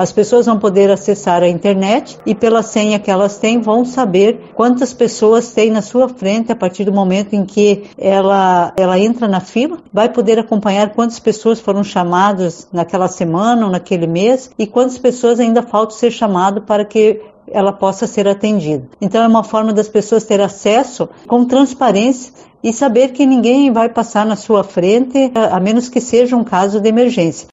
As pessoas vão poder acessar a internet e pela senha que elas têm vão saber quantas pessoas têm na sua frente a partir do momento em que ela, ela entra na fila, vai poder acompanhar quantas pessoas foram chamadas naquela semana ou naquele mês e quantas pessoas ainda faltam ser chamadas para que ela possa ser atendida. Então é uma forma das pessoas ter acesso com transparência e saber que ninguém vai passar na sua frente, a menos que seja um caso de emergência.